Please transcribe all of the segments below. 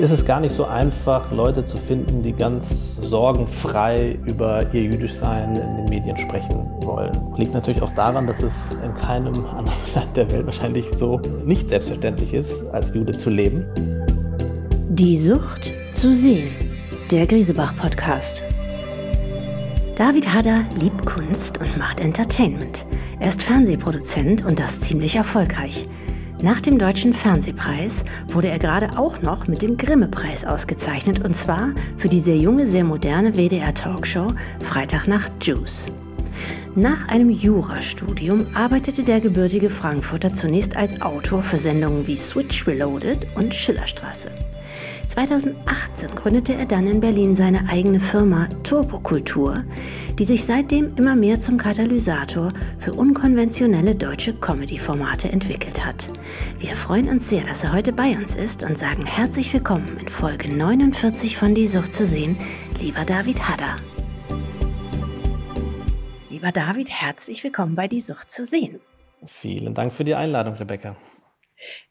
ist es gar nicht so einfach, Leute zu finden, die ganz sorgenfrei über ihr Jüdischsein in den Medien sprechen wollen. Liegt natürlich auch daran, dass es in keinem anderen Land der Welt wahrscheinlich so nicht selbstverständlich ist, als Jude zu leben. Die Sucht zu sehen. Der Griesebach-Podcast. David Hader liebt Kunst und macht Entertainment. Er ist Fernsehproduzent und das ziemlich erfolgreich. Nach dem Deutschen Fernsehpreis wurde er gerade auch noch mit dem Grimme-Preis ausgezeichnet und zwar für die sehr junge, sehr moderne WDR-Talkshow Freitag nach Juice. Nach einem Jurastudium arbeitete der gebürtige Frankfurter zunächst als Autor für Sendungen wie Switch Reloaded und Schillerstraße. 2018 gründete er dann in Berlin seine eigene Firma Turbokultur, die sich seitdem immer mehr zum Katalysator für unkonventionelle deutsche Comedy-Formate entwickelt hat. Wir freuen uns sehr, dass er heute bei uns ist und sagen herzlich willkommen in Folge 49 von Die Sucht zu sehen, lieber David Hadder. Lieber David, herzlich willkommen bei Die Sucht zu sehen. Vielen Dank für die Einladung, Rebecca.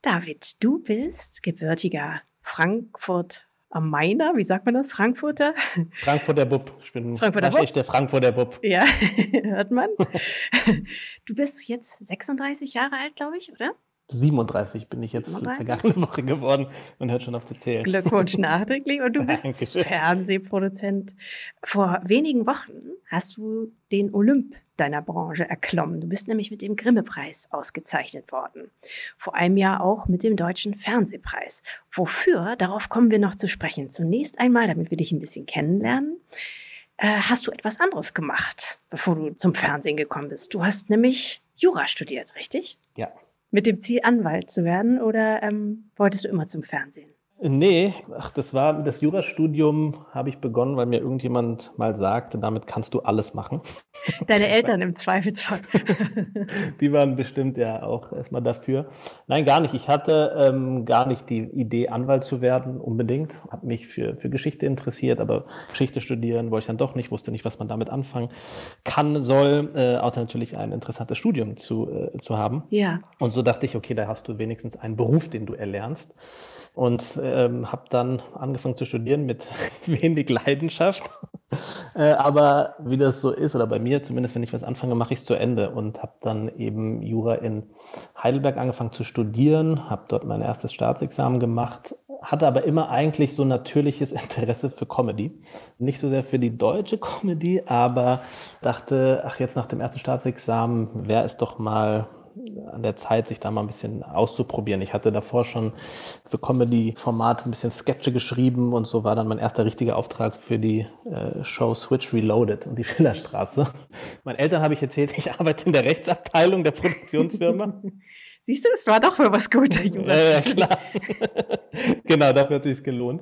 David, du bist gebürtiger Frankfurt am Mainer, wie sagt man das? Frankfurter? Frankfurter Bub. Ich bin Frankfurter Bub. der Frankfurter Bub. Ja, hört man. Du bist jetzt 36 Jahre alt, glaube ich, oder? 37 bin ich jetzt 37? vergangene Woche geworden und hört schon auf zu zählen. Glückwunsch nachträglich. Und du bist Dankeschön. Fernsehproduzent. Vor wenigen Wochen hast du den Olymp deiner Branche erklommen. Du bist nämlich mit dem Grimme-Preis ausgezeichnet worden. Vor einem Jahr auch mit dem Deutschen Fernsehpreis. Wofür? Darauf kommen wir noch zu sprechen. Zunächst einmal, damit wir dich ein bisschen kennenlernen äh, hast du etwas anderes gemacht, bevor du zum Fernsehen gekommen bist. Du hast nämlich Jura studiert, richtig? Ja, mit dem Ziel, Anwalt zu werden oder ähm, wolltest du immer zum Fernsehen? Nee, ach, das war das Jurastudium habe ich begonnen, weil mir irgendjemand mal sagte, damit kannst du alles machen. Deine Eltern im Zweifelsfall. die waren bestimmt ja auch erstmal dafür. Nein, gar nicht. Ich hatte ähm, gar nicht die Idee, Anwalt zu werden, unbedingt. Habe mich für, für Geschichte interessiert, aber Geschichte studieren wollte ich dann doch nicht, wusste nicht, was man damit anfangen kann, soll, äh, außer natürlich ein interessantes Studium zu, äh, zu haben. Ja. Und so dachte ich, okay, da hast du wenigstens einen Beruf, den du erlernst und ähm, habe dann angefangen zu studieren mit wenig Leidenschaft. äh, aber wie das so ist, oder bei mir zumindest, wenn ich was anfange, mache ich es zu Ende und habe dann eben Jura in Heidelberg angefangen zu studieren, habe dort mein erstes Staatsexamen gemacht, hatte aber immer eigentlich so natürliches Interesse für Comedy. Nicht so sehr für die deutsche Comedy, aber dachte, ach jetzt nach dem ersten Staatsexamen wäre es doch mal an der Zeit, sich da mal ein bisschen auszuprobieren. Ich hatte davor schon für Comedy-Formate ein bisschen Sketche geschrieben und so war dann mein erster richtiger Auftrag für die äh, Show Switch Reloaded und die Schillerstraße. Meinen Eltern habe ich erzählt, ich arbeite in der Rechtsabteilung der Produktionsfirma. Siehst du, es war doch für was Gutes. Ja, ja, klar. genau, dafür hat es sich gelohnt.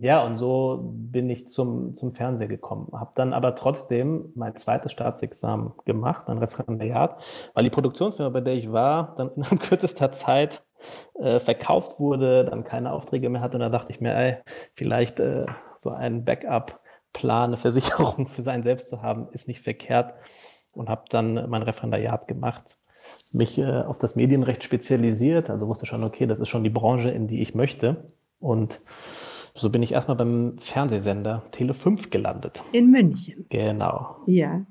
Ja, und so bin ich zum, zum Fernseher gekommen. Habe dann aber trotzdem mein zweites Staatsexamen gemacht, ein Referendariat, weil die Produktionsfirma, bei der ich war, dann in kürzester Zeit äh, verkauft wurde, dann keine Aufträge mehr hatte. Und da dachte ich mir, ey, vielleicht äh, so ein Backup-Plan, eine Versicherung für sein Selbst zu haben, ist nicht verkehrt. Und habe dann mein Referendariat gemacht, mich äh, auf das Medienrecht spezialisiert, also wusste schon, okay, das ist schon die Branche, in die ich möchte. Und so bin ich erstmal beim Fernsehsender Tele 5 gelandet. In München. Genau. Ja.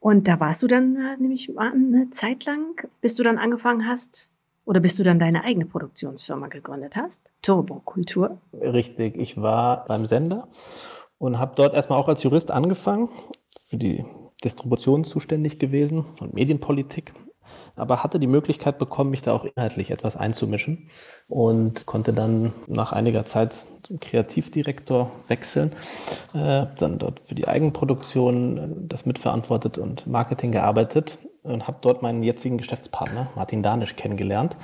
Und da warst du dann äh, nämlich eine Zeit lang, bis du dann angefangen hast, oder bis du dann deine eigene Produktionsfirma gegründet hast, Turbo Kultur. Richtig, ich war beim Sender und habe dort erstmal auch als Jurist angefangen, für die Distribution zuständig gewesen und Medienpolitik aber hatte die Möglichkeit bekommen, mich da auch inhaltlich etwas einzumischen und konnte dann nach einiger Zeit zum Kreativdirektor wechseln, äh, dann dort für die Eigenproduktion äh, das mitverantwortet und Marketing gearbeitet und habe dort meinen jetzigen Geschäftspartner Martin Danisch kennengelernt.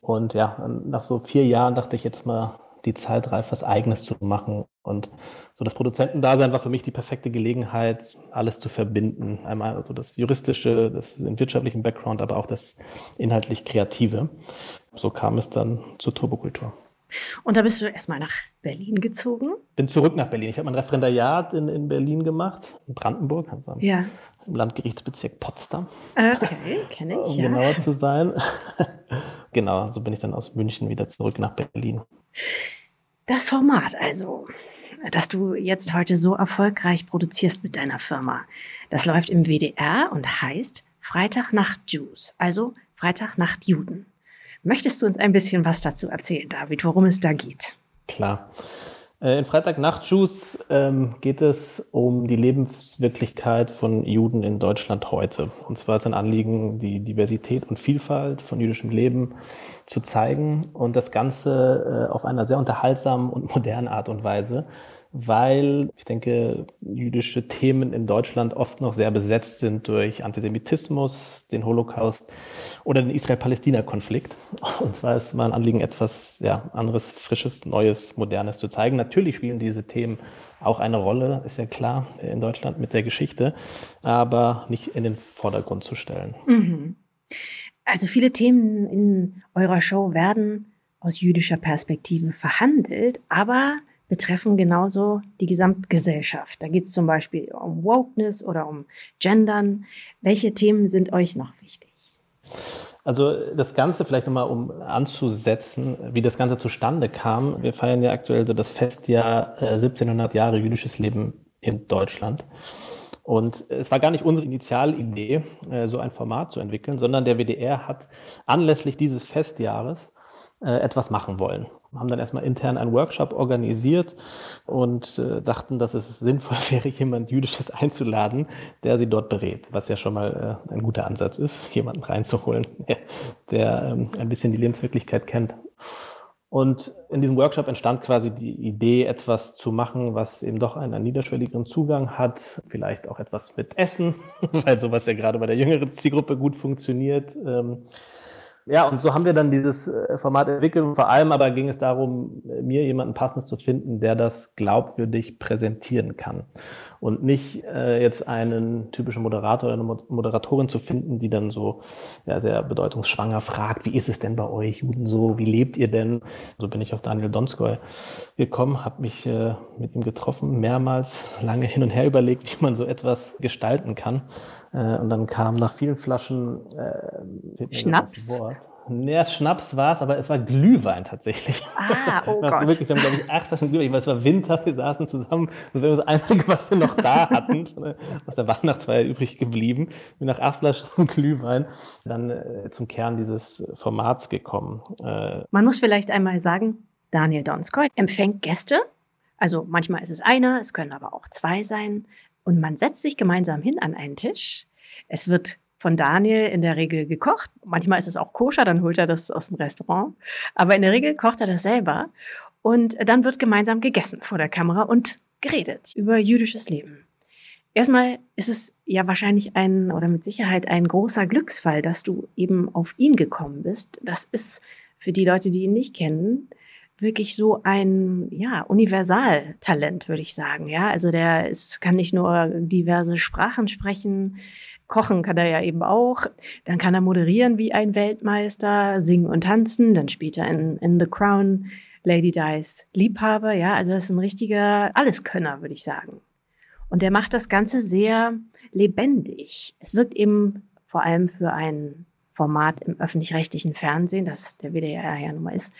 Und ja, nach so vier Jahren dachte ich jetzt mal, die Zeit reif, was Eigenes zu machen. Und so das Produzentendasein war für mich die perfekte Gelegenheit, alles zu verbinden. Einmal also das juristische, das den wirtschaftlichen Background, aber auch das inhaltlich Kreative. So kam es dann zur Turbokultur. Und da bist du erstmal nach Berlin gezogen? Bin zurück nach Berlin. Ich habe mein Referendariat in, in Berlin gemacht, in Brandenburg, also ja. im Landgerichtsbezirk Potsdam. Okay, kenne ich. um ja. genauer zu sein. genau, so bin ich dann aus München wieder zurück nach Berlin. Das Format also, das du jetzt heute so erfolgreich produzierst mit deiner Firma, das läuft im WDR und heißt Freitagnacht Jews, also Freitagnacht Juden. Möchtest du uns ein bisschen was dazu erzählen, David, worum es da geht? Klar. Äh, in Freitagnacht-Juice ähm, geht es um die Lebenswirklichkeit von Juden in Deutschland heute. Und zwar ist ein Anliegen, die Diversität und Vielfalt von jüdischem Leben zu zeigen und das Ganze äh, auf einer sehr unterhaltsamen und modernen Art und Weise weil ich denke, jüdische Themen in Deutschland oft noch sehr besetzt sind durch Antisemitismus, den Holocaust oder den Israel-Palästina-Konflikt. Und zwar ist mein Anliegen, etwas ja, anderes, frisches, neues, modernes zu zeigen. Natürlich spielen diese Themen auch eine Rolle, ist ja klar, in Deutschland mit der Geschichte, aber nicht in den Vordergrund zu stellen. Mhm. Also viele Themen in eurer Show werden aus jüdischer Perspektive verhandelt, aber betreffen genauso die Gesamtgesellschaft. Da geht es zum Beispiel um Wokeness oder um Gendern. Welche Themen sind euch noch wichtig? Also das Ganze vielleicht nochmal, um anzusetzen, wie das Ganze zustande kam. Wir feiern ja aktuell so das Festjahr äh, 1700 Jahre jüdisches Leben in Deutschland. Und es war gar nicht unsere Initialidee, äh, so ein Format zu entwickeln, sondern der WDR hat anlässlich dieses Festjahres äh, etwas machen wollen. Haben dann erstmal intern einen Workshop organisiert und äh, dachten, dass es sinnvoll wäre, jemand Jüdisches einzuladen, der sie dort berät, was ja schon mal äh, ein guter Ansatz ist, jemanden reinzuholen, der, ähm, ein bisschen die Lebenswirklichkeit kennt. Und in diesem Workshop entstand quasi die Idee, etwas zu machen, was eben doch einen, niederschwelligeren Zugang hat, vielleicht auch etwas mit Essen, weil sowas ja gerade bei der jüngeren Zielgruppe gut funktioniert. Ähm, ja, und so haben wir dann dieses äh, Format entwickelt. Vor allem aber ging es darum, mir jemanden passendes zu finden, der das glaubwürdig präsentieren kann. Und nicht äh, jetzt einen typischen Moderator oder eine Moderatorin zu finden, die dann so ja, sehr bedeutungsschwanger fragt, wie ist es denn bei euch Juden so, wie lebt ihr denn? So bin ich auf Daniel Donskoy gekommen, habe mich äh, mit ihm getroffen, mehrmals lange hin und her überlegt, wie man so etwas gestalten kann. Äh, und dann kam nach vielen Flaschen äh, Schnaps. Ja, Schnaps war es, aber es war Glühwein tatsächlich. Ah, oh Gott. Wirklich, wir haben, glaube ich, acht Flaschen Glühwein, weil es war Winter, wir saßen zusammen. Das war das Einzige, was wir noch da hatten, aus der Weihnachtsfeier übrig geblieben. Wir nach acht Flaschen Glühwein dann äh, zum Kern dieses Formats gekommen. Äh, Man muss vielleicht einmal sagen, Daniel Donskoy empfängt Gäste. Also manchmal ist es einer, es können aber auch zwei sein. Und man setzt sich gemeinsam hin an einen Tisch. Es wird von Daniel in der Regel gekocht. Manchmal ist es auch koscher, dann holt er das aus dem Restaurant. Aber in der Regel kocht er das selber. Und dann wird gemeinsam gegessen vor der Kamera und geredet über jüdisches Leben. Erstmal ist es ja wahrscheinlich ein oder mit Sicherheit ein großer Glücksfall, dass du eben auf ihn gekommen bist. Das ist für die Leute, die ihn nicht kennen, wirklich so ein ja, Universaltalent, würde ich sagen. Ja, also der ist, kann nicht nur diverse Sprachen sprechen, kochen kann er ja eben auch. Dann kann er moderieren wie ein Weltmeister, singen und tanzen. Dann später in, in The Crown Lady Dice Liebhaber. Ja, also das ist ein richtiger Alleskönner, würde ich sagen. Und der macht das Ganze sehr lebendig. Es wirkt eben vor allem für ein Format im öffentlich-rechtlichen Fernsehen, das der WDR ja nun mal ist,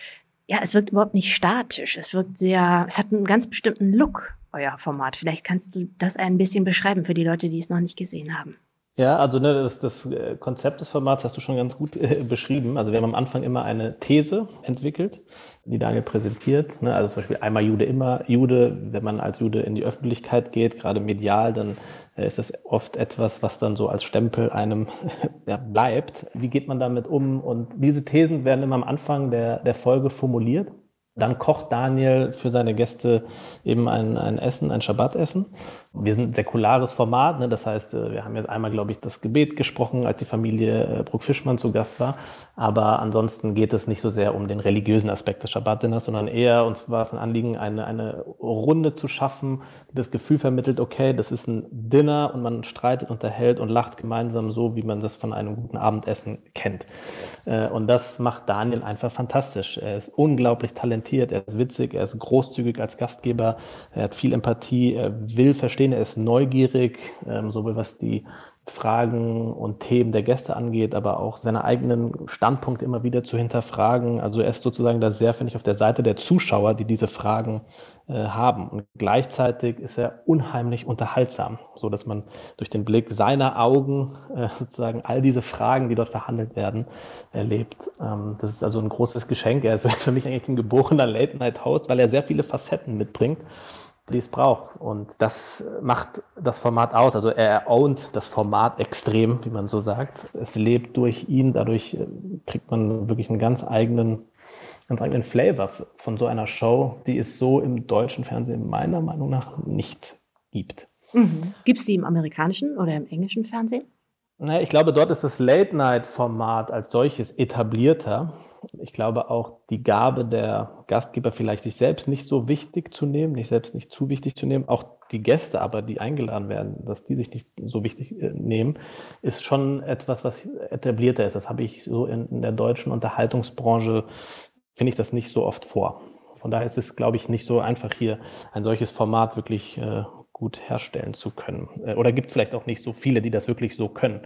ja, es wirkt überhaupt nicht statisch. Es wirkt sehr, es hat einen ganz bestimmten Look, euer Format. Vielleicht kannst du das ein bisschen beschreiben für die Leute, die es noch nicht gesehen haben. Ja, also ne, das, das äh, Konzept des Formats hast du schon ganz gut äh, beschrieben. Also wir haben am Anfang immer eine These entwickelt, die Daniel präsentiert. Ne? Also zum Beispiel einmal Jude, immer Jude. Wenn man als Jude in die Öffentlichkeit geht, gerade medial, dann äh, ist das oft etwas, was dann so als Stempel einem ja, bleibt. Wie geht man damit um? Und diese Thesen werden immer am Anfang der, der Folge formuliert. Dann kocht Daniel für seine Gäste eben ein, ein Essen, ein Schabbatessen. Wir sind ein säkulares Format, ne? das heißt, äh, wir haben jetzt einmal, glaube ich, das Gebet gesprochen, als die Familie äh, Bruck-Fischmann zu Gast war. Aber ansonsten geht es nicht so sehr um den religiösen Aspekt des Schabbatdinners, sondern eher, uns war es ein Anliegen, eine, eine Runde zu schaffen, die das Gefühl vermittelt, okay, das ist ein Dinner und man streitet, unterhält und lacht gemeinsam so, wie man das von einem guten Abendessen kennt. Äh, und das macht Daniel einfach fantastisch. Er ist unglaublich talentiert talentiert, er ist witzig, er ist großzügig als Gastgeber, er hat viel Empathie, er will verstehen, er ist neugierig, ähm, sowohl was die Fragen und Themen der Gäste angeht, aber auch seine eigenen Standpunkte immer wieder zu hinterfragen. Also er ist sozusagen da sehr, finde ich, auf der Seite der Zuschauer, die diese Fragen äh, haben. Und gleichzeitig ist er unheimlich unterhaltsam, so dass man durch den Blick seiner Augen äh, sozusagen all diese Fragen, die dort verhandelt werden, erlebt. Ähm, das ist also ein großes Geschenk. Er ist für mich eigentlich ein geborener Late-Night-Host, weil er sehr viele Facetten mitbringt die es braucht. Und das macht das Format aus. Also er ownt das Format extrem, wie man so sagt. Es lebt durch ihn, dadurch äh, kriegt man wirklich einen ganz eigenen, ganz eigenen Flavor von so einer Show, die es so im deutschen Fernsehen meiner Meinung nach nicht gibt. Mhm. Gibt es die im amerikanischen oder im englischen Fernsehen? Ich glaube, dort ist das Late-Night-Format als solches etablierter. Ich glaube auch die Gabe der Gastgeber vielleicht sich selbst nicht so wichtig zu nehmen, nicht selbst nicht zu wichtig zu nehmen. Auch die Gäste aber, die eingeladen werden, dass die sich nicht so wichtig äh, nehmen, ist schon etwas, was etablierter ist. Das habe ich so in, in der deutschen Unterhaltungsbranche, finde ich das nicht so oft vor. Von daher ist es, glaube ich, nicht so einfach hier ein solches Format wirklich äh, gut herstellen zu können. Äh, oder gibt vielleicht auch nicht so viele, die das wirklich so können.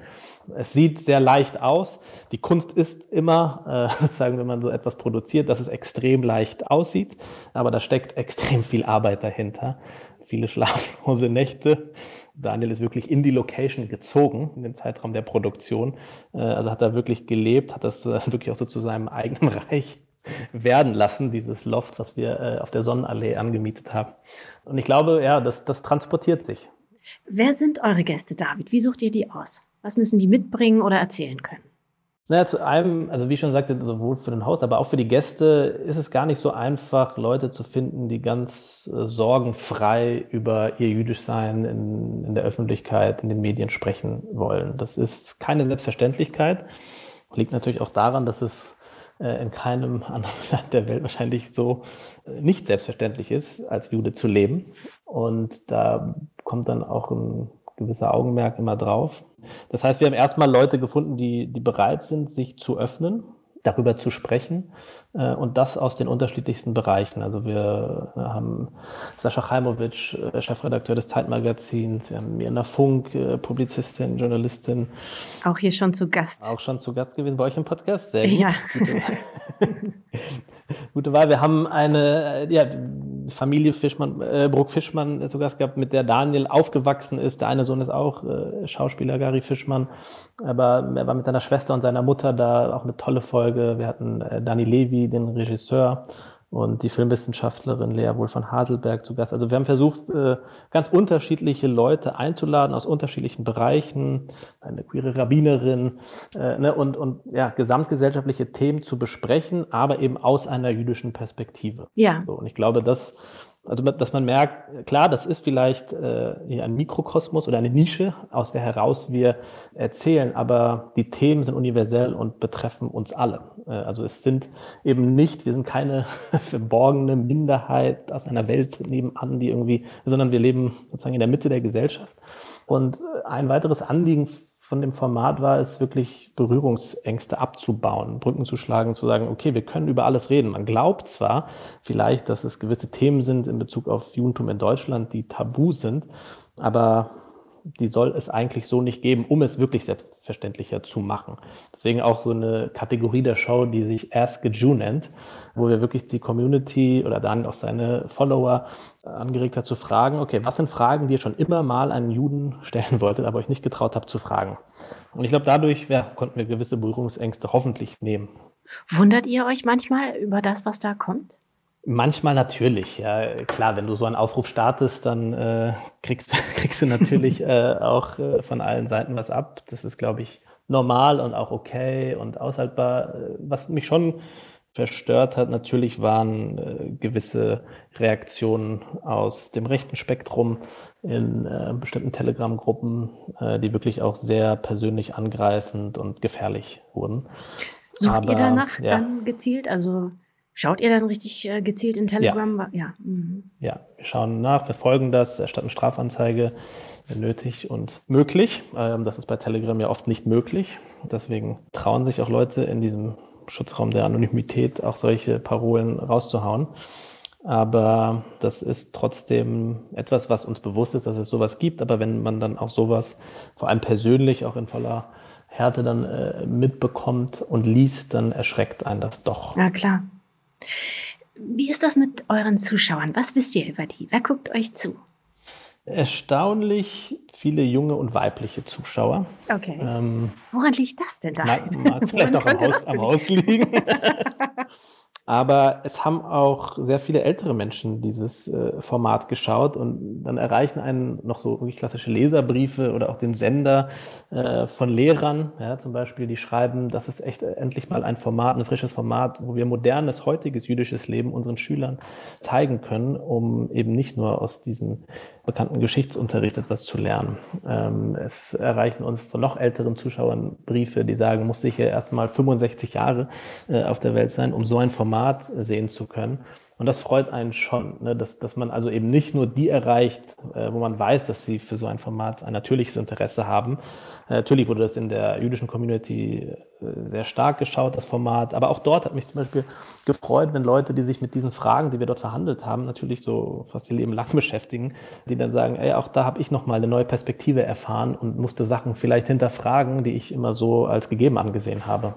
Es sieht sehr leicht aus. Die Kunst ist immer, äh, sagen, wenn man so etwas produziert, dass es extrem leicht aussieht, aber da steckt extrem viel Arbeit dahinter. Viele schlaflose Nächte. Daniel ist wirklich in die Location gezogen, in den Zeitraum der Produktion. Äh, also hat er wirklich gelebt, hat das äh, wirklich auch so zu seinem eigenen Reich werden lassen, dieses Loft, was wir äh, auf der Sonnenallee angemietet haben. Und ich glaube, ja, das, das transportiert sich. Wer sind eure Gäste, David? Wie sucht ihr die aus? Was müssen die mitbringen oder erzählen können? Naja, zu einem, also wie ich schon sagte, sowohl für den Haus, aber auch für die Gäste ist es gar nicht so einfach, Leute zu finden, die ganz äh, sorgenfrei über ihr Jüdischsein in, in der Öffentlichkeit, in den Medien sprechen wollen. Das ist keine Selbstverständlichkeit. Liegt natürlich auch daran, dass es in keinem anderen Land der Welt wahrscheinlich so äh, nicht selbstverständlich ist, als Jude zu leben. Und da kommt dann auch ein gewisser Augenmerk immer drauf. Das heißt, wir haben erstmal Leute gefunden, die, die bereit sind, sich zu öffnen darüber zu sprechen äh, und das aus den unterschiedlichsten Bereichen. Also wir äh, haben Sascha Chaimowitsch, äh, Chefredakteur des Zeitmagazins, wir haben Mirna Funk, äh, Publizistin, Journalistin. Auch hier schon zu Gast. Auch schon zu Gast gewesen bei euch im Podcast. Sehr gut. Ja. Gute, gute Wahl. Wir haben eine ja, Familie Fischmann, äh, Bruck Fischmann zu Gast gehabt, mit der Daniel aufgewachsen ist. Der eine Sohn ist auch äh, Schauspieler, Gary Fischmann. Aber er war mit seiner Schwester und seiner Mutter da auch eine tolle Folge. Wir hatten äh, Dani Levy, den Regisseur, und die Filmwissenschaftlerin Lea Wohl von Haselberg zu Gast. Also wir haben versucht, äh, ganz unterschiedliche Leute einzuladen aus unterschiedlichen Bereichen, eine queere Rabbinerin äh, ne, und, und ja, gesamtgesellschaftliche Themen zu besprechen, aber eben aus einer jüdischen Perspektive. Ja. So, und ich glaube, das also, dass man merkt, klar, das ist vielleicht äh, ein Mikrokosmos oder eine Nische, aus der heraus wir erzählen, aber die Themen sind universell und betreffen uns alle. Äh, also es sind eben nicht, wir sind keine verborgene Minderheit aus einer Welt nebenan, die irgendwie, sondern wir leben sozusagen in der Mitte der Gesellschaft. Und ein weiteres Anliegen von dem Format war es wirklich Berührungsängste abzubauen, Brücken zu schlagen, zu sagen, okay, wir können über alles reden. Man glaubt zwar vielleicht, dass es gewisse Themen sind in Bezug auf Judentum in Deutschland, die tabu sind, aber die soll es eigentlich so nicht geben, um es wirklich selbstverständlicher zu machen. Deswegen auch so eine Kategorie der Show, die sich Ask a Jew nennt, wo wir wirklich die Community oder dann auch seine Follower angeregt hat zu fragen, okay, was sind Fragen, die ihr schon immer mal einen Juden stellen wolltet, aber euch nicht getraut habt zu fragen? Und ich glaube, dadurch ja, konnten wir gewisse Berührungsängste hoffentlich nehmen. Wundert ihr euch manchmal über das, was da kommt? Manchmal natürlich, ja klar, wenn du so einen Aufruf startest, dann äh, kriegst, kriegst du natürlich äh, auch äh, von allen Seiten was ab. Das ist, glaube ich, normal und auch okay und aushaltbar. Äh, was mich schon verstört hat, natürlich waren äh, gewisse Reaktionen aus dem rechten Spektrum in äh, bestimmten Telegram-Gruppen, die wirklich auch sehr persönlich angreifend und gefährlich wurden. Sucht Aber, ihr danach ja. dann gezielt? Also Schaut ihr dann richtig äh, gezielt in Telegram? Ja. Ja. Mhm. ja, wir schauen nach, verfolgen das, erstatten Strafanzeige, wenn nötig und möglich. Ähm, das ist bei Telegram ja oft nicht möglich. Deswegen trauen sich auch Leute in diesem Schutzraum der Anonymität auch solche Parolen rauszuhauen. Aber das ist trotzdem etwas, was uns bewusst ist, dass es sowas gibt. Aber wenn man dann auch sowas, vor allem persönlich, auch in voller Härte dann äh, mitbekommt und liest, dann erschreckt einen das doch. Ja, klar. Wie ist das mit euren Zuschauern? Was wisst ihr über die? Wer guckt euch zu? Erstaunlich viele junge und weibliche Zuschauer. Okay. Ähm, Woran liegt das denn da? Mag, mag vielleicht auch am Haus, am Haus liegen. Aber es haben auch sehr viele ältere Menschen dieses äh, Format geschaut und dann erreichen einen noch so wirklich klassische Leserbriefe oder auch den Sender äh, von Lehrern, ja, zum Beispiel, die schreiben, das ist echt endlich mal ein Format, ein frisches Format, wo wir modernes, heutiges jüdisches Leben unseren Schülern zeigen können, um eben nicht nur aus diesem bekannten Geschichtsunterricht etwas zu lernen. Ähm, es erreichen uns von noch älteren Zuschauern Briefe, die sagen, muss ich ja erst mal 65 Jahre äh, auf der Welt sein, um so ein Format Format sehen zu können. Und das freut einen schon, ne? dass, dass man also eben nicht nur die erreicht, äh, wo man weiß, dass sie für so ein Format ein natürliches Interesse haben. Äh, natürlich wurde das in der jüdischen Community äh, sehr stark geschaut, das Format. Aber auch dort hat mich zum Beispiel gefreut, wenn Leute, die sich mit diesen Fragen, die wir dort verhandelt haben, natürlich so fast ihr Leben lang beschäftigen, die dann sagen, ey, auch da habe ich nochmal eine neue Perspektive erfahren und musste Sachen vielleicht hinterfragen, die ich immer so als gegeben angesehen habe.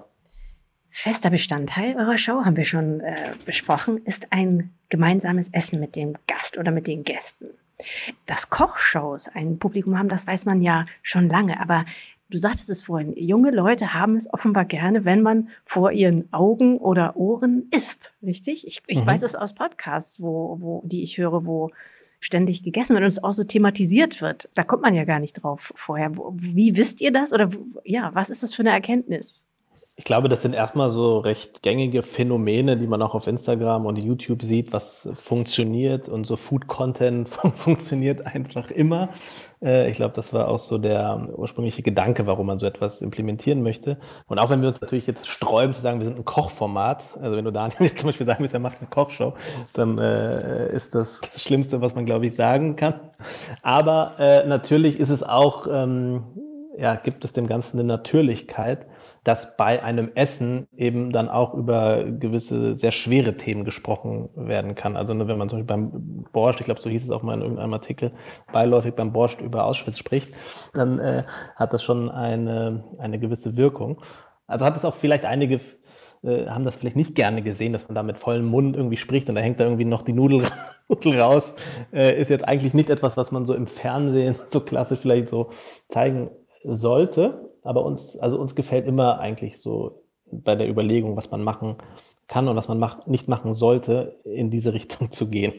Fester Bestandteil eurer Show, haben wir schon äh, besprochen, ist ein gemeinsames Essen mit dem Gast oder mit den Gästen. Dass Kochshows ein Publikum haben, das weiß man ja schon lange. Aber du sagtest es vorhin, junge Leute haben es offenbar gerne, wenn man vor ihren Augen oder Ohren isst. Richtig? Ich, ich mhm. weiß es aus Podcasts, wo, wo, die ich höre, wo ständig gegessen wird und es auch so thematisiert wird. Da kommt man ja gar nicht drauf vorher. Wie wisst ihr das? Oder ja, was ist das für eine Erkenntnis? Ich glaube, das sind erstmal so recht gängige Phänomene, die man auch auf Instagram und YouTube sieht, was funktioniert und so Food-Content funktioniert einfach immer. Äh, ich glaube, das war auch so der ursprüngliche Gedanke, warum man so etwas implementieren möchte. Und auch wenn wir uns natürlich jetzt sträuben zu sagen, wir sind ein Kochformat, also wenn du Daniel zum Beispiel sagen willst, er macht eine Kochshow, dann äh, ist das das Schlimmste, was man, glaube ich, sagen kann. Aber äh, natürlich ist es auch, ähm, ja, gibt es dem Ganzen eine Natürlichkeit dass bei einem Essen eben dann auch über gewisse sehr schwere Themen gesprochen werden kann. Also ne, wenn man zum Beispiel beim Borscht, ich glaube, so hieß es auch mal in irgendeinem Artikel, beiläufig beim Borscht über Auschwitz spricht, dann äh, hat das schon eine, eine gewisse Wirkung. Also hat es auch vielleicht einige äh, haben das vielleicht nicht gerne gesehen, dass man da mit vollem Mund irgendwie spricht und da hängt da irgendwie noch die Nudel, raus. Äh, ist jetzt eigentlich nicht etwas, was man so im Fernsehen so klassisch vielleicht so zeigen sollte aber uns, also uns gefällt immer eigentlich so bei der Überlegung, was man machen kann und was man mach, nicht machen sollte, in diese Richtung zu gehen.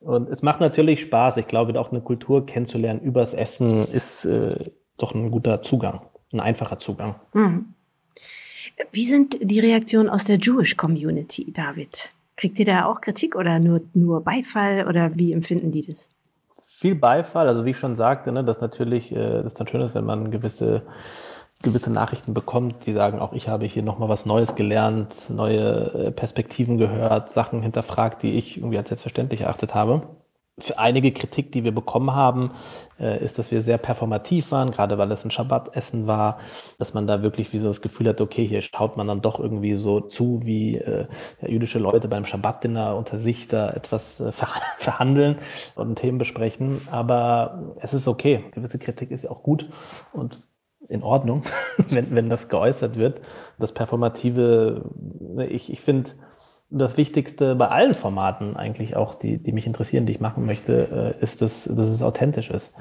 Und es macht natürlich Spaß. Ich glaube, auch eine Kultur kennenzulernen übers Essen ist äh, doch ein guter Zugang, ein einfacher Zugang. Hm. Wie sind die Reaktionen aus der Jewish Community, David? Kriegt ihr da auch Kritik oder nur, nur Beifall oder wie empfinden die das? Viel Beifall. Also wie ich schon sagte, ne, dass natürlich äh, das dann schön ist, wenn man gewisse gewisse Nachrichten bekommt, die sagen, auch ich habe hier nochmal was Neues gelernt, neue äh, Perspektiven gehört, Sachen hinterfragt, die ich irgendwie als selbstverständlich erachtet habe für einige Kritik, die wir bekommen haben, äh, ist, dass wir sehr performativ waren, gerade weil es ein Schabbatessen war, dass man da wirklich wie so das Gefühl hat, okay, hier schaut man dann doch irgendwie so zu, wie äh, jüdische Leute beim Schabbatdinner unter sich da etwas äh, verhandeln und Themen besprechen. Aber es ist okay. Gewisse Kritik ist ja auch gut und in Ordnung, wenn, wenn das geäußert wird. Das Performative, ne, ich, ich finde, das Wichtigste bei allen Formaten eigentlich auch, die, die mich interessieren, die ich machen möchte, äh, ist, dass, dass es authentisch ist.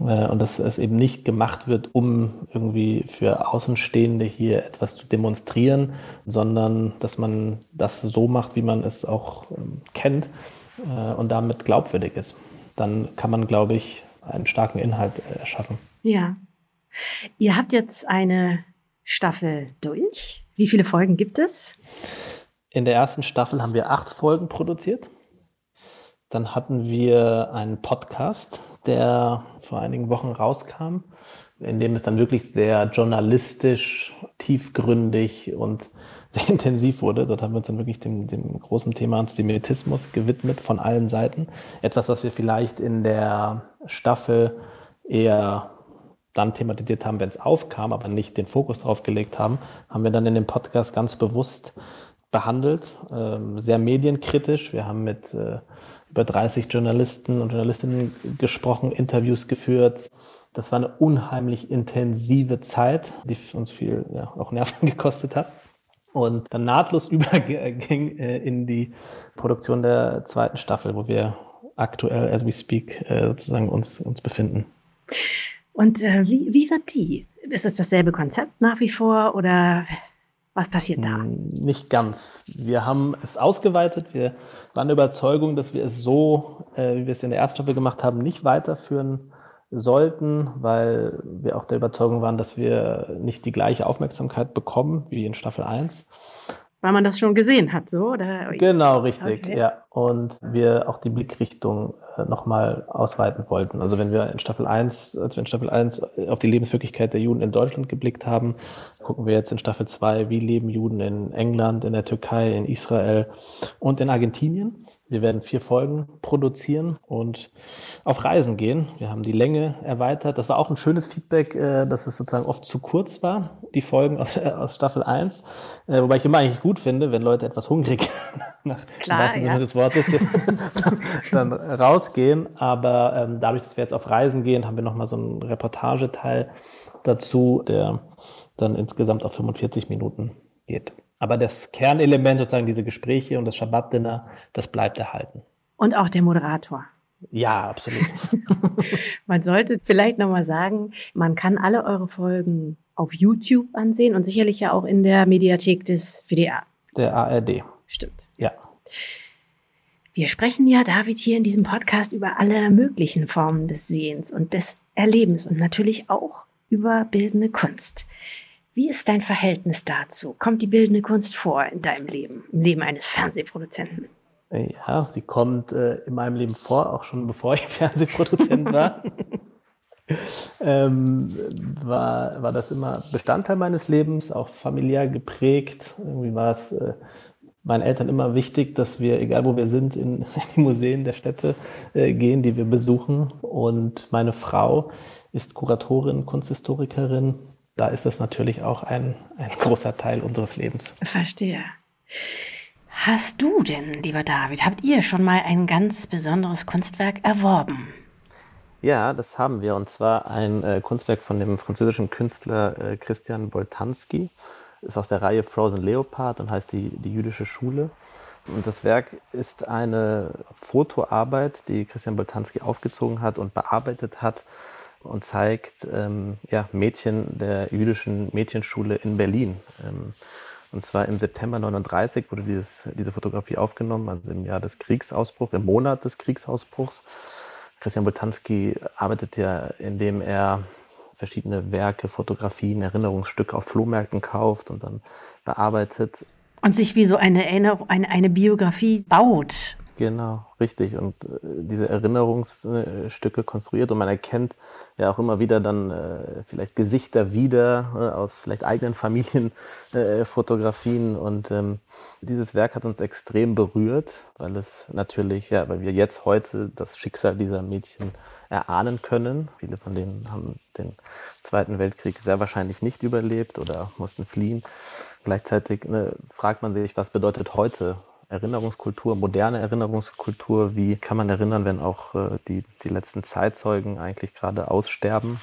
Äh, und dass es eben nicht gemacht wird, um irgendwie für Außenstehende hier etwas zu demonstrieren, sondern dass man das so macht, wie man es auch ähm, kennt äh, und damit glaubwürdig ist. Dann kann man, glaube ich, einen starken Inhalt erschaffen. Ja. Ihr habt jetzt eine Staffel durch. Wie viele Folgen gibt es? In der ersten Staffel haben wir acht Folgen produziert. Dann hatten wir einen Podcast, der vor einigen Wochen rauskam, in dem es dann wirklich sehr journalistisch, tiefgründig und sehr intensiv wurde. Dort haben wir uns dann wirklich dem, dem großen Thema Antisemitismus gewidmet von allen Seiten. Etwas, was wir vielleicht in der Staffel eher dann thematisiert haben, wenn es aufkam, aber nicht den Fokus darauf gelegt haben, haben wir dann in dem Podcast ganz bewusst behandelt, ähm, sehr medienkritisch. Wir haben mit äh, über 30 Journalisten und Journalistinnen gesprochen, Interviews geführt. Das war eine unheimlich intensive Zeit, die uns viel ja, auch Nerven gekostet hat. Und dann nahtlos überging äh, in die Produktion der zweiten Staffel, wo wir aktuell, as we speak, äh, sozusagen uns, uns befinden. Und äh, wie, wie wird die? Ist es dasselbe Konzept nach wie vor oder was passiert da? Hm, nicht ganz. Wir haben es ausgeweitet. Wir waren der Überzeugung, dass wir es so, äh, wie wir es in der Erststaffel gemacht haben, nicht weiterführen sollten, weil wir auch der Überzeugung waren, dass wir nicht die gleiche Aufmerksamkeit bekommen wie in Staffel 1. Weil man das schon gesehen hat, so? Oder? Genau, richtig, okay. ja. Und wir auch die Blickrichtung äh, nochmal ausweiten wollten. Also wenn wir in Staffel 1, als wir in Staffel 1 auf die Lebenswirklichkeit der Juden in Deutschland geblickt haben, gucken wir jetzt in Staffel 2, wie leben Juden in England, in der Türkei, in Israel und in Argentinien. Wir werden vier Folgen produzieren und auf Reisen gehen. Wir haben die Länge erweitert. Das war auch ein schönes Feedback, äh, dass es sozusagen oft zu kurz war, die Folgen aus, aus Staffel 1. Äh, wobei ich immer eigentlich gut finde, wenn Leute etwas hungrig nach Klar, ja. Sinne des Wortes dann rausgehen. Aber ähm, dadurch, dass wir jetzt auf Reisen gehen, haben wir nochmal so einen Reportageteil dazu, der dann insgesamt auf 45 Minuten geht. Aber das Kernelement, sozusagen diese Gespräche und das Schabbat-Dinner, das bleibt erhalten. Und auch der Moderator. Ja, absolut. man sollte vielleicht nochmal sagen, man kann alle eure Folgen auf YouTube ansehen und sicherlich ja auch in der Mediathek des WDR. Der ARD. Stimmt. Ja. Wir sprechen ja, David, hier in diesem Podcast über alle möglichen Formen des Sehens und des Erlebens und natürlich auch über bildende Kunst. Wie ist dein Verhältnis dazu? Kommt die bildende Kunst vor in deinem Leben, im Leben eines Fernsehproduzenten? Ja, sie kommt äh, in meinem Leben vor, auch schon bevor ich Fernsehproduzent war. ähm, war, war das immer Bestandteil meines Lebens, auch familiär geprägt. Irgendwie war es äh, meinen Eltern immer wichtig, dass wir, egal wo wir sind, in, in die Museen der Städte äh, gehen, die wir besuchen. Und meine Frau ist Kuratorin, Kunsthistorikerin da ist es natürlich auch ein, ein großer Teil unseres Lebens. Verstehe. Hast du denn, lieber David, habt ihr schon mal ein ganz besonderes Kunstwerk erworben? Ja, das haben wir. Und zwar ein äh, Kunstwerk von dem französischen Künstler äh, Christian Boltanski. Ist aus der Reihe Frozen Leopard und heißt die, die jüdische Schule. Und das Werk ist eine Fotoarbeit, die Christian Boltanski aufgezogen hat und bearbeitet hat und zeigt ähm, ja, Mädchen der jüdischen Mädchenschule in Berlin. Ähm, und zwar im September 39 wurde dieses, diese Fotografie aufgenommen, also im Jahr des Kriegsausbruchs, im Monat des Kriegsausbruchs. Christian Botanski arbeitet ja, indem er verschiedene Werke, Fotografien, Erinnerungsstücke auf Flohmärkten kauft und dann bearbeitet. Und sich wie so eine, eine, eine Biografie baut. Genau, richtig. Und äh, diese Erinnerungsstücke konstruiert und man erkennt ja auch immer wieder dann äh, vielleicht Gesichter wieder äh, aus vielleicht eigenen Familienfotografien. Äh, und ähm, dieses Werk hat uns extrem berührt, weil es natürlich, ja, weil wir jetzt heute das Schicksal dieser Mädchen erahnen können. Viele von denen haben den Zweiten Weltkrieg sehr wahrscheinlich nicht überlebt oder mussten fliehen. Gleichzeitig ne, fragt man sich, was bedeutet heute Erinnerungskultur, moderne Erinnerungskultur. Wie kann man erinnern, wenn auch äh, die, die letzten Zeitzeugen eigentlich gerade aussterben?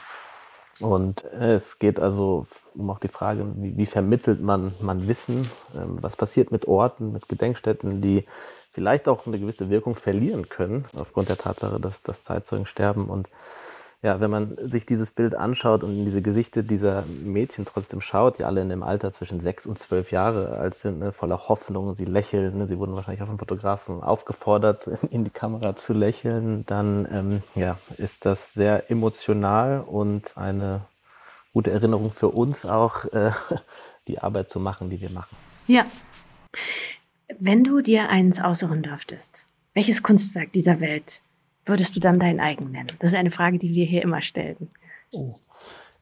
Und äh, es geht also um auch die Frage, wie, wie vermittelt man, man Wissen? Ähm, was passiert mit Orten, mit Gedenkstätten, die vielleicht auch eine gewisse Wirkung verlieren können, aufgrund der Tatsache, dass, dass Zeitzeugen sterben und ja, wenn man sich dieses Bild anschaut und in diese Gesichter dieser Mädchen trotzdem schaut, die alle in dem Alter zwischen sechs und zwölf Jahre alt sind, ne, voller Hoffnung, sie lächeln, ne, sie wurden wahrscheinlich auch vom Fotografen aufgefordert, in die Kamera zu lächeln, dann ähm, ja, ist das sehr emotional und eine gute Erinnerung für uns auch, äh, die Arbeit zu machen, die wir machen. Ja. Wenn du dir eins aussuchen dürftest, welches Kunstwerk dieser Welt würdest du dann dein eigen nennen? Das ist eine Frage, die wir hier immer stellen. Oh.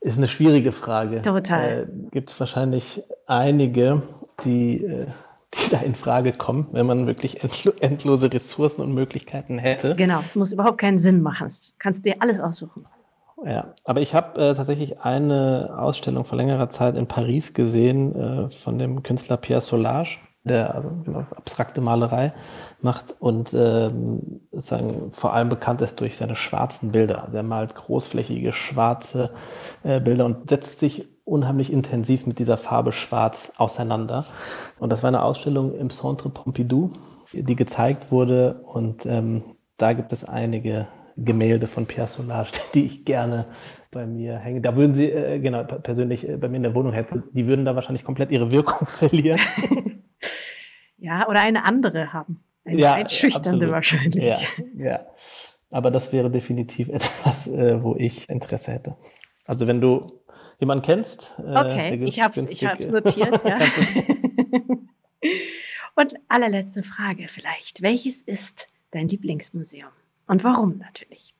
Ist eine schwierige Frage. Total. Äh, Gibt es wahrscheinlich einige, die, äh, die da in Frage kommen, wenn man wirklich endlose Ressourcen und Möglichkeiten hätte. Genau, es muss überhaupt keinen Sinn machen. Du kannst dir alles aussuchen. Ja, aber ich habe äh, tatsächlich eine Ausstellung vor längerer Zeit in Paris gesehen äh, von dem Künstler Pierre Solage der also, genau, abstrakte Malerei macht und ähm, sagen, vor allem bekannt ist durch seine schwarzen Bilder. Der malt großflächige schwarze äh, Bilder und setzt sich unheimlich intensiv mit dieser Farbe Schwarz auseinander. Und das war eine Ausstellung im Centre Pompidou, die gezeigt wurde. Und ähm, da gibt es einige Gemälde von Pierre Soulages, die ich gerne bei mir hängen. Da würden sie, äh, genau, persönlich äh, bei mir in der Wohnung hätten, die würden da wahrscheinlich komplett ihre Wirkung verlieren. Ja, oder eine andere haben. Eine ja, einschüchternde absolut. wahrscheinlich. Ja, ja. Aber das wäre definitiv etwas, äh, wo ich Interesse hätte. Also wenn du jemanden kennst. Äh, okay, ich habe es notiert. ja. Und allerletzte Frage vielleicht. Welches ist dein Lieblingsmuseum? Und warum natürlich?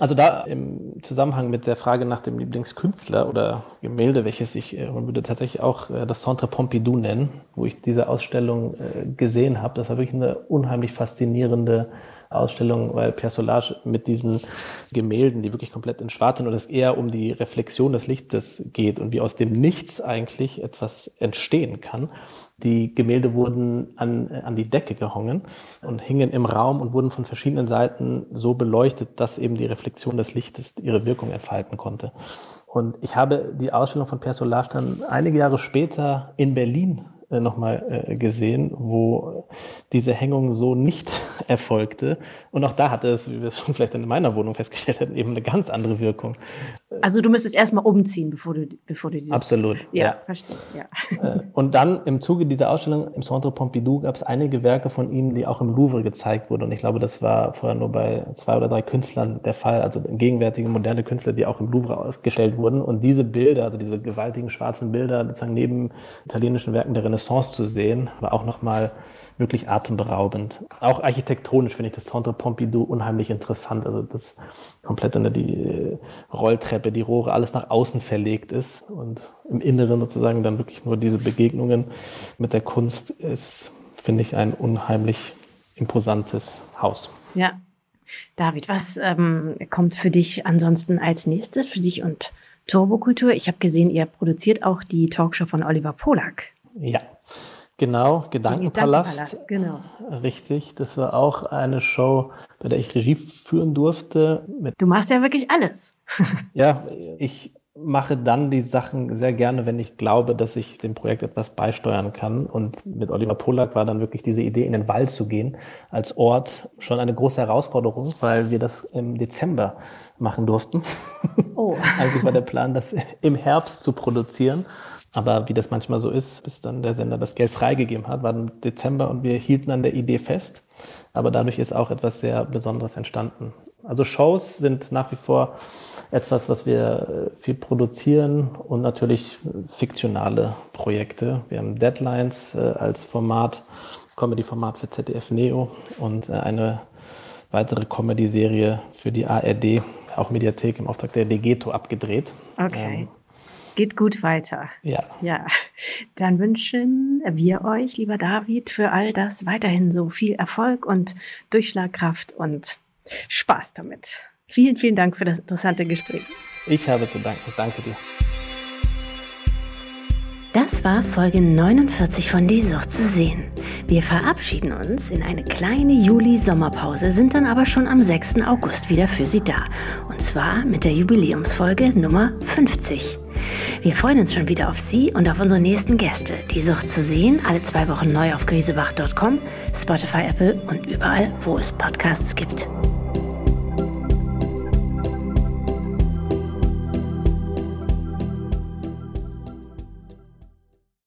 Also da im Zusammenhang mit der Frage nach dem Lieblingskünstler oder Gemälde, welches ich, äh, man würde tatsächlich auch äh, das Centre Pompidou nennen, wo ich diese Ausstellung äh, gesehen habe. Das war wirklich eine unheimlich faszinierende Ausstellung, weil Pierre Solage mit diesen Gemälden, die wirklich komplett in Schwarz sind und es eher um die Reflexion des Lichtes geht und wie aus dem Nichts eigentlich etwas entstehen kann. Die Gemälde wurden an, an die Decke gehongen und hingen im Raum und wurden von verschiedenen Seiten so beleuchtet, dass eben die Reflexion des Lichtes ihre Wirkung entfalten konnte. Und ich habe die Ausstellung von Pierre Solage dann einige Jahre später in Berlin äh, nochmal äh, gesehen, wo diese Hängung so nicht erfolgte. Und auch da hatte es, wie wir schon vielleicht in meiner Wohnung festgestellt hätten, eben eine ganz andere Wirkung. Also du müsstest erstmal umziehen, bevor du, bevor du dieses... Absolut, ja. ja. verstehe, ja. Äh, und dann im Zuge dieser Ausstellung im Centre Pompidou gab es einige Werke von ihm, die auch im Louvre gezeigt wurden. Und ich glaube, das war vorher nur bei zwei oder drei Künstlern der Fall, also gegenwärtige moderne Künstler, die auch im Louvre ausgestellt wurden. Und diese Bilder, also diese gewaltigen schwarzen Bilder, sozusagen neben italienischen Werken der Renaissance, Renaissance zu sehen, war auch nochmal wirklich atemberaubend. Auch architektonisch finde ich das Centre Pompidou unheimlich interessant. Also das komplett in die Rolltreppe, die Rohre, alles nach außen verlegt ist und im Inneren sozusagen dann wirklich nur diese Begegnungen mit der Kunst ist, finde ich, ein unheimlich imposantes Haus. Ja. David, was ähm, kommt für dich ansonsten als nächstes, für dich und Turbokultur? Ich habe gesehen, ihr produziert auch die Talkshow von Oliver Polak. Ja, genau, Gedankenpalast. Gedankenpalast genau. Richtig, das war auch eine Show, bei der ich Regie führen durfte. du machst ja wirklich alles. ja, ich mache dann die Sachen sehr gerne, wenn ich glaube, dass ich dem Projekt etwas beisteuern kann. Und mit Oliver Polak war dann wirklich diese Idee, in den Wald zu gehen, als Ort schon eine große Herausforderung, weil wir das im Dezember machen durften. Oh. Eigentlich war der Plan, das im Herbst zu produzieren. Aber wie das manchmal so ist, bis dann der Sender das Geld freigegeben hat, war im Dezember und wir hielten an der Idee fest. Aber dadurch ist auch etwas sehr Besonderes entstanden. Also Shows sind nach wie vor etwas, was wir äh, viel produzieren und natürlich fiktionale Projekte. Wir haben Deadlines äh, als Format, Comedy-Format für ZDF Neo und äh, eine weitere Comedy-Serie für die ARD, auch Mediathek im Auftrag der Degeto abgedreht. Okay. Ähm, geht gut weiter. Ja. Ja. Dann wünschen wir euch, lieber David, für all das weiterhin so viel Erfolg und Durchschlagkraft und Spaß damit. Vielen, vielen Dank für das interessante Gespräch. Ich habe zu danken. Danke dir. Das war Folge 49 von Die Sucht zu sehen. Wir verabschieden uns in eine kleine Juli-Sommerpause, sind dann aber schon am 6. August wieder für Sie da. Und zwar mit der Jubiläumsfolge Nummer 50. Wir freuen uns schon wieder auf Sie und auf unsere nächsten Gäste. Die Sucht zu sehen, alle zwei Wochen neu auf griesebach.com, Spotify, Apple und überall, wo es Podcasts gibt.